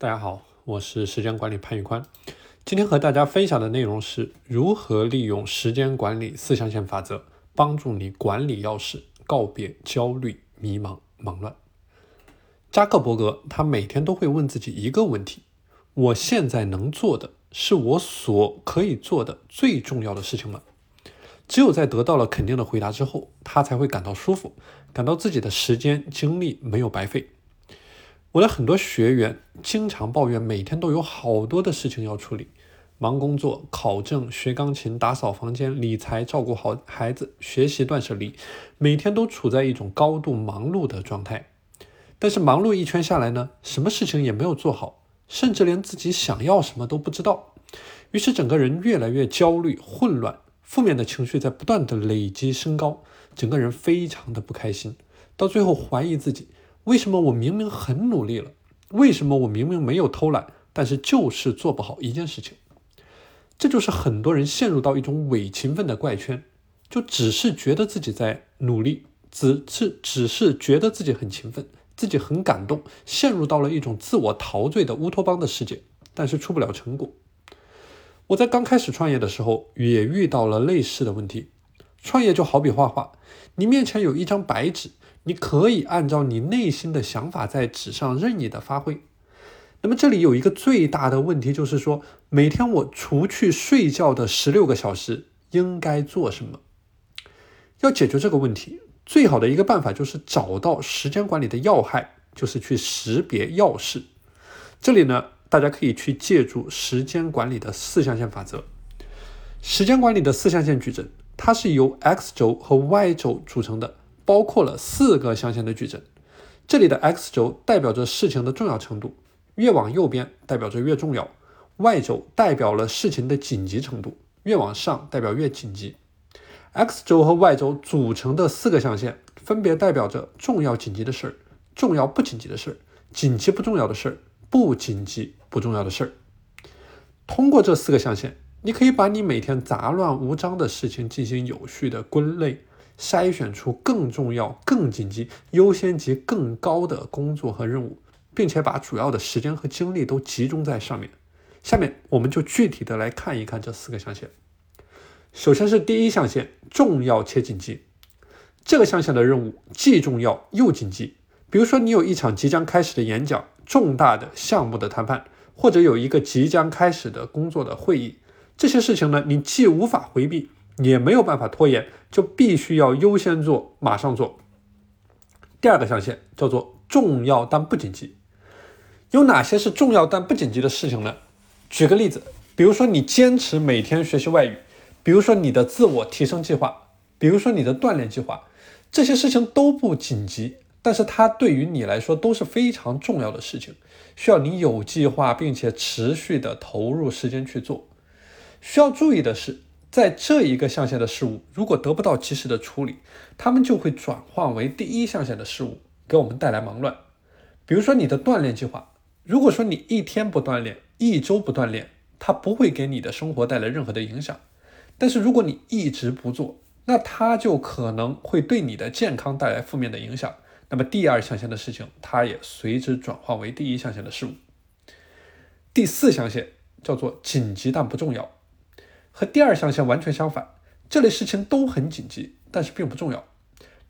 大家好，我是时间管理潘宇宽。今天和大家分享的内容是如何利用时间管理四象限法则，帮助你管理钥匙，告别焦虑、迷茫、忙乱。扎克伯格他每天都会问自己一个问题：我现在能做的是我所可以做的最重要的事情吗？只有在得到了肯定的回答之后，他才会感到舒服，感到自己的时间精力没有白费。我的很多学员经常抱怨，每天都有好多的事情要处理，忙工作、考证、学钢琴、打扫房间、理财、照顾好孩子、学习断舍离，每天都处在一种高度忙碌的状态。但是忙碌一圈下来呢，什么事情也没有做好，甚至连自己想要什么都不知道。于是整个人越来越焦虑、混乱，负面的情绪在不断的累积升高，整个人非常的不开心，到最后怀疑自己。为什么我明明很努力了？为什么我明明没有偷懒，但是就是做不好一件事情？这就是很多人陷入到一种伪勤奋的怪圈，就只是觉得自己在努力，只是只是觉得自己很勤奋，自己很感动，陷入到了一种自我陶醉的乌托邦的世界，但是出不了成果。我在刚开始创业的时候，也遇到了类似的问题。创业就好比画画，你面前有一张白纸。你可以按照你内心的想法在纸上任意的发挥。那么这里有一个最大的问题，就是说每天我除去睡觉的十六个小时应该做什么？要解决这个问题，最好的一个办法就是找到时间管理的要害，就是去识别要事。这里呢，大家可以去借助时间管理的四象限法则。时间管理的四象限矩阵，它是由 X 轴和 Y 轴组成的。包括了四个象限的矩阵，这里的 X 轴代表着事情的重要程度，越往右边代表着越重要；Y 轴代表了事情的紧急程度，越往上代表越紧急。X 轴和 Y 轴组成的四个象限，分别代表着重要紧急的事儿、重要不紧急的事儿、紧急不重要的事儿、不紧急不重要的事儿。通过这四个象限，你可以把你每天杂乱无章的事情进行有序的归类。筛选出更重要、更紧急、优先级更高的工作和任务，并且把主要的时间和精力都集中在上面。下面我们就具体的来看一看这四个象限。首先是第一象限，重要且紧急。这个象限的任务既重要又紧急。比如说，你有一场即将开始的演讲、重大的项目的谈判，或者有一个即将开始的工作的会议，这些事情呢，你既无法回避。也没有办法拖延，就必须要优先做，马上做。第二个象限叫做重要但不紧急。有哪些是重要但不紧急的事情呢？举个例子，比如说你坚持每天学习外语，比如说你的自我提升计划，比如说你的锻炼计划，这些事情都不紧急，但是它对于你来说都是非常重要的事情，需要你有计划并且持续的投入时间去做。需要注意的是。在这一个象限的事物，如果得不到及时的处理，它们就会转化为第一象限的事物，给我们带来忙乱。比如说你的锻炼计划，如果说你一天不锻炼，一周不锻炼，它不会给你的生活带来任何的影响。但是如果你一直不做，那它就可能会对你的健康带来负面的影响。那么第二象限的事情，它也随之转化为第一象限的事物。第四象限叫做紧急但不重要。和第二象限完全相反，这类事情都很紧急，但是并不重要。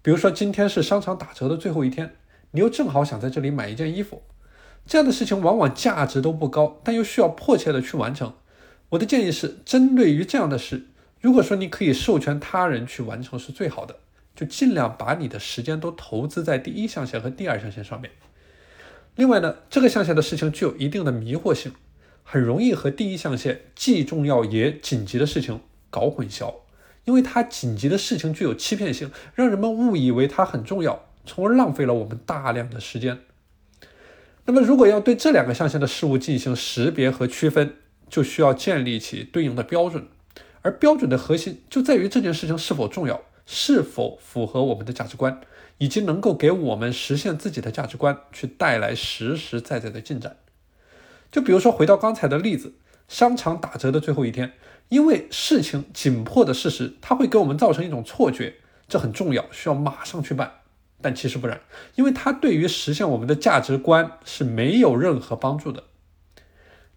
比如说，今天是商场打折的最后一天，你又正好想在这里买一件衣服，这样的事情往往价值都不高，但又需要迫切的去完成。我的建议是，针对于这样的事，如果说你可以授权他人去完成，是最好的，就尽量把你的时间都投资在第一象限和第二象限上面。另外呢，这个象限的事情具有一定的迷惑性。很容易和第一象限既重要也紧急的事情搞混淆，因为它紧急的事情具有欺骗性，让人们误以为它很重要，从而浪费了我们大量的时间。那么，如果要对这两个象限的事物进行识别和区分，就需要建立起对应的标准，而标准的核心就在于这件事情是否重要，是否符合我们的价值观，以及能够给我们实现自己的价值观去带来实实在在的进展。就比如说，回到刚才的例子，商场打折的最后一天，因为事情紧迫的事实，它会给我们造成一种错觉，这很重要，需要马上去办。但其实不然，因为它对于实现我们的价值观是没有任何帮助的。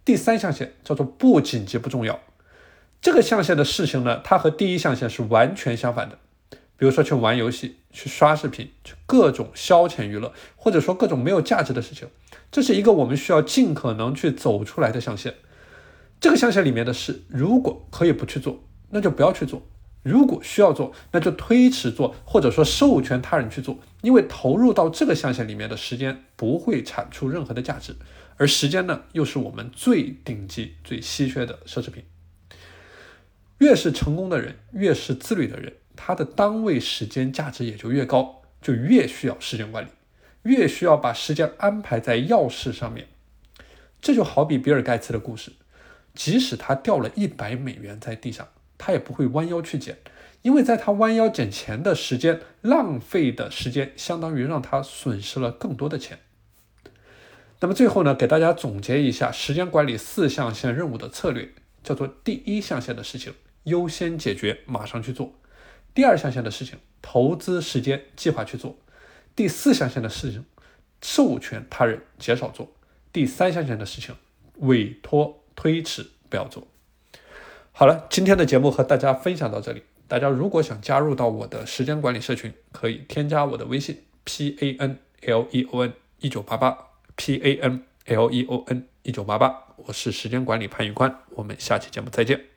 第三象限叫做不紧急不重要。这个象限的事情呢，它和第一象限是完全相反的。比如说去玩游戏、去刷视频、去各种消遣娱乐，或者说各种没有价值的事情，这是一个我们需要尽可能去走出来的象限。这个象限里面的事，如果可以不去做，那就不要去做；如果需要做，那就推迟做，或者说授权他人去做。因为投入到这个象限里面的时间不会产出任何的价值，而时间呢，又是我们最顶级、最稀缺的奢侈品。越是成功的人，越是自律的人，他的单位时间价值也就越高，就越需要时间管理，越需要把时间安排在要事上面。这就好比比尔盖茨的故事，即使他掉了一百美元在地上，他也不会弯腰去捡，因为在他弯腰捡钱的时间，浪费的时间相当于让他损失了更多的钱。那么最后呢，给大家总结一下时间管理四象限任务的策略，叫做第一象限的事情。优先解决，马上去做。第二象限的事情，投资时间计划去做。第四象限的事情，授权他人减少做。第三象限的事情，委托推迟不要做。好了，今天的节目和大家分享到这里。大家如果想加入到我的时间管理社群，可以添加我的微信 p a n l e o n 一九八八 p a n l e o n 一九八八。我是时间管理潘玉宽，我们下期节目再见。